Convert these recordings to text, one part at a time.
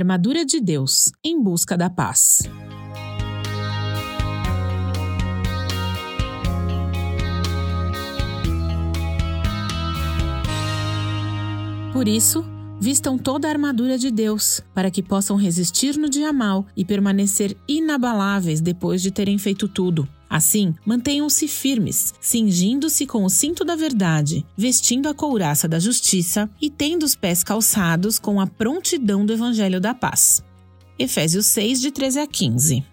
armadura de Deus em busca da paz. Por isso, vistam toda a armadura de Deus, para que possam resistir no dia mal e permanecer inabaláveis depois de terem feito tudo. Assim, mantenham-se firmes, cingindo-se com o cinto da verdade, vestindo a couraça da justiça e tendo os pés calçados com a prontidão do evangelho da paz. Efésios 6, de 13 a 15.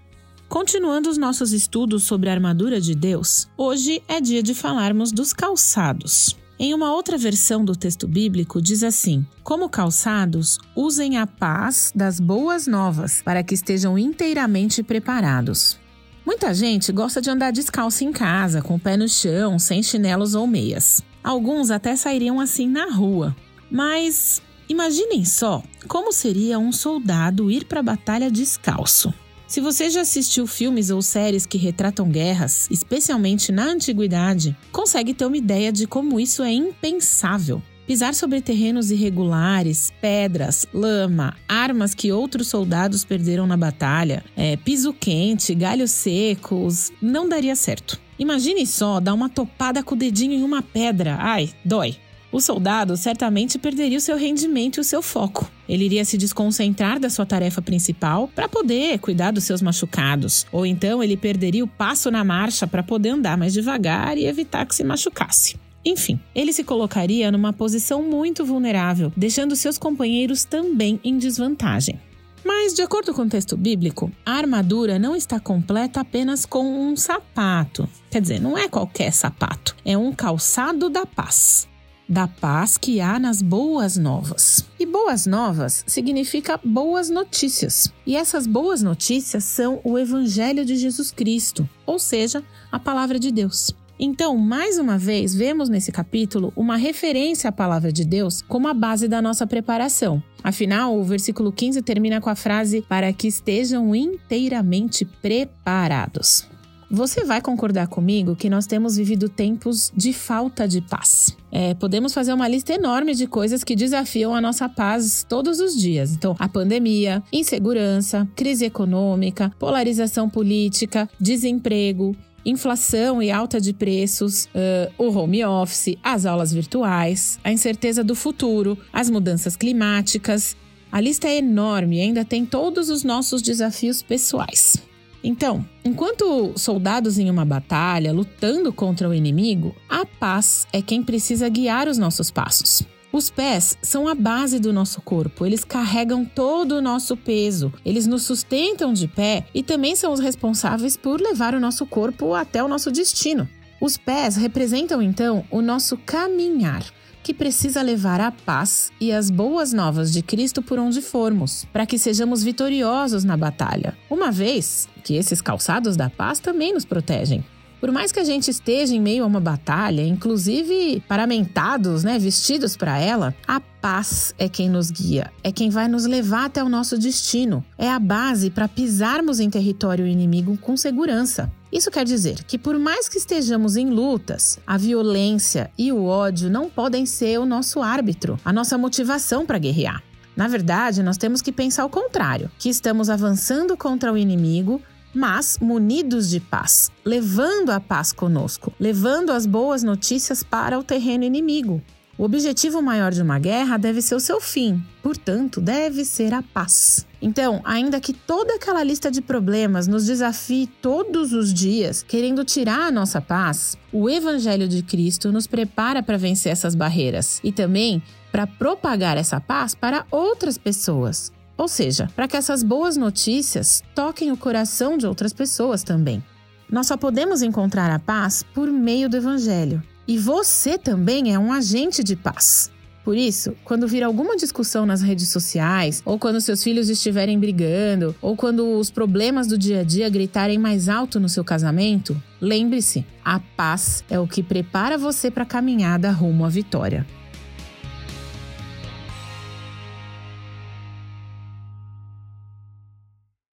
Continuando os nossos estudos sobre a armadura de Deus, hoje é dia de falarmos dos calçados. Em uma outra versão do texto bíblico, diz assim: Como calçados, usem a paz das boas novas, para que estejam inteiramente preparados. Muita gente gosta de andar descalço em casa, com o pé no chão, sem chinelos ou meias. Alguns até sairiam assim na rua. Mas imaginem só como seria um soldado ir para a batalha descalço. Se você já assistiu filmes ou séries que retratam guerras, especialmente na antiguidade, consegue ter uma ideia de como isso é impensável. Pisar sobre terrenos irregulares, pedras, lama, armas que outros soldados perderam na batalha, é, piso quente, galhos secos, não daria certo. Imagine só dar uma topada com o dedinho em uma pedra. Ai, dói. O soldado certamente perderia o seu rendimento e o seu foco. Ele iria se desconcentrar da sua tarefa principal para poder cuidar dos seus machucados, ou então ele perderia o passo na marcha para poder andar mais devagar e evitar que se machucasse. Enfim, ele se colocaria numa posição muito vulnerável, deixando seus companheiros também em desvantagem. Mas, de acordo com o texto bíblico, a armadura não está completa apenas com um sapato. Quer dizer, não é qualquer sapato, é um calçado da paz da paz que há nas boas novas. E boas novas significa boas notícias. E essas boas notícias são o Evangelho de Jesus Cristo, ou seja, a palavra de Deus. Então, mais uma vez, vemos nesse capítulo uma referência à palavra de Deus como a base da nossa preparação. Afinal, o versículo 15 termina com a frase: para que estejam inteiramente preparados. Você vai concordar comigo que nós temos vivido tempos de falta de paz. É, podemos fazer uma lista enorme de coisas que desafiam a nossa paz todos os dias. Então, a pandemia, insegurança, crise econômica, polarização política, desemprego, inflação e alta de preços, uh, o home office, as aulas virtuais, a incerteza do futuro, as mudanças climáticas. A lista é enorme e ainda tem todos os nossos desafios pessoais. Então, enquanto soldados em uma batalha lutando contra o inimigo, a paz é quem precisa guiar os nossos passos. Os pés são a base do nosso corpo, eles carregam todo o nosso peso, eles nos sustentam de pé e também são os responsáveis por levar o nosso corpo até o nosso destino. Os pés representam então o nosso caminhar, que precisa levar a paz e as boas novas de Cristo por onde formos, para que sejamos vitoriosos na batalha, uma vez que esses calçados da paz também nos protegem. Por mais que a gente esteja em meio a uma batalha, inclusive paramentados, né, vestidos para ela, a paz é quem nos guia, é quem vai nos levar até o nosso destino. É a base para pisarmos em território inimigo com segurança. Isso quer dizer que, por mais que estejamos em lutas, a violência e o ódio não podem ser o nosso árbitro, a nossa motivação para guerrear. Na verdade, nós temos que pensar o contrário: que estamos avançando contra o inimigo, mas munidos de paz, levando a paz conosco, levando as boas notícias para o terreno inimigo. O objetivo maior de uma guerra deve ser o seu fim, portanto, deve ser a paz. Então, ainda que toda aquela lista de problemas nos desafie todos os dias, querendo tirar a nossa paz, o Evangelho de Cristo nos prepara para vencer essas barreiras e também para propagar essa paz para outras pessoas. Ou seja, para que essas boas notícias toquem o coração de outras pessoas também. Nós só podemos encontrar a paz por meio do Evangelho. E você também é um agente de paz. Por isso, quando vir alguma discussão nas redes sociais, ou quando seus filhos estiverem brigando, ou quando os problemas do dia a dia gritarem mais alto no seu casamento, lembre-se: a paz é o que prepara você para a caminhada rumo à vitória.